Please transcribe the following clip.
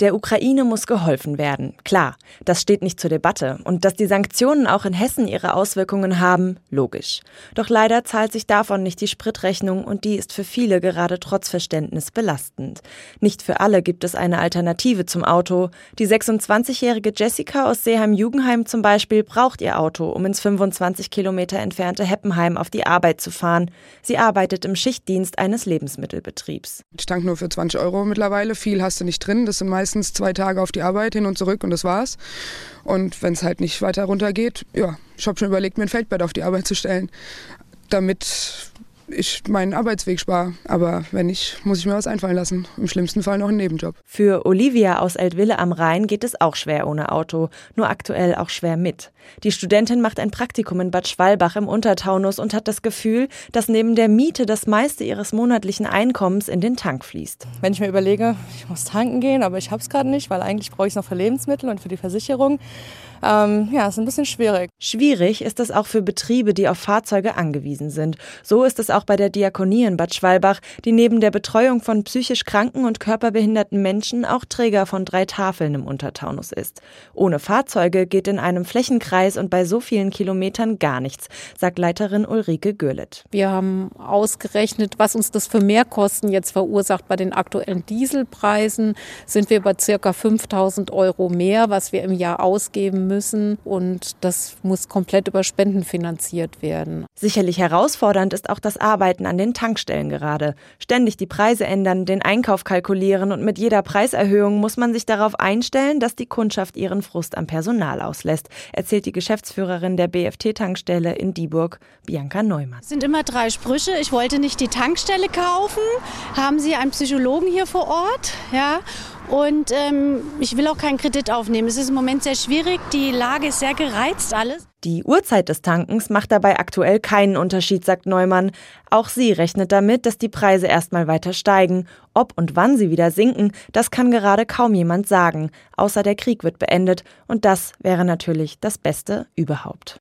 Der Ukraine muss geholfen werden. Klar, das steht nicht zur Debatte. Und dass die Sanktionen auch in Hessen ihre Auswirkungen haben, logisch. Doch leider zahlt sich davon nicht die Spritrechnung und die ist für viele gerade trotz Verständnis belastend. Nicht für alle gibt es eine Alternative zum Auto. Die 26-jährige Jessica aus Seeheim-Jugendheim zum Beispiel braucht ihr Auto, um ins 25 Kilometer entfernte Heppenheim auf die Arbeit zu fahren. Sie arbeitet im Schichtdienst eines Lebensmittelbetriebs. Ich tank nur für 20 Euro mittlerweile. Viel hast du nicht drin. Das sind meist meistens zwei Tage auf die Arbeit hin und zurück und das war's. Und wenn es halt nicht weiter runter geht, ja, ich habe schon überlegt, mir ein Feldbett auf die Arbeit zu stellen, damit ich meinen Arbeitsweg spare. Aber wenn nicht, muss ich mir was einfallen lassen. Im schlimmsten Fall noch einen Nebenjob. Für Olivia aus Eltville am Rhein geht es auch schwer ohne Auto, nur aktuell auch schwer mit. Die Studentin macht ein Praktikum in Bad Schwalbach im Untertaunus und hat das Gefühl, dass neben der Miete das meiste ihres monatlichen Einkommens in den Tank fließt. Wenn ich mir überlege, ich muss tanken gehen, aber ich habe es gerade nicht, weil eigentlich brauche ich es noch für Lebensmittel und für die Versicherung. Ähm, ja, ist ein bisschen schwierig. Schwierig ist es auch für Betriebe, die auf Fahrzeuge angewiesen sind. So ist es auch bei der Diakonie in Bad Schwalbach, die neben der Betreuung von psychisch kranken und körperbehinderten Menschen auch Träger von drei Tafeln im Untertaunus ist. Ohne Fahrzeuge geht in einem Flächenkreis und bei so vielen Kilometern gar nichts, sagt Leiterin Ulrike Görlet. Wir haben ausgerechnet, was uns das für Mehrkosten jetzt verursacht. Bei den aktuellen Dieselpreisen sind wir bei circa 5000 Euro mehr, was wir im Jahr ausgeben müssen und das muss komplett über Spenden finanziert werden. Sicherlich herausfordernd ist auch das Arbeiten an den Tankstellen gerade. Ständig die Preise ändern, den Einkauf kalkulieren und mit jeder Preiserhöhung muss man sich darauf einstellen, dass die Kundschaft ihren Frust am Personal auslässt, erzählt die Geschäftsführerin der BFT-Tankstelle in Dieburg, Bianca Neumann. Es sind immer drei Sprüche. Ich wollte nicht die Tankstelle kaufen. Haben Sie einen Psychologen hier vor Ort? Ja. Und ähm, ich will auch keinen Kredit aufnehmen. Es ist im Moment sehr schwierig. Die Lage ist sehr gereizt alles. Die Uhrzeit des Tankens macht dabei aktuell keinen Unterschied, sagt Neumann. Auch sie rechnet damit, dass die Preise erstmal weiter steigen. Ob und wann sie wieder sinken, das kann gerade kaum jemand sagen, außer der Krieg wird beendet und das wäre natürlich das Beste überhaupt.